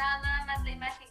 nada más la imagen.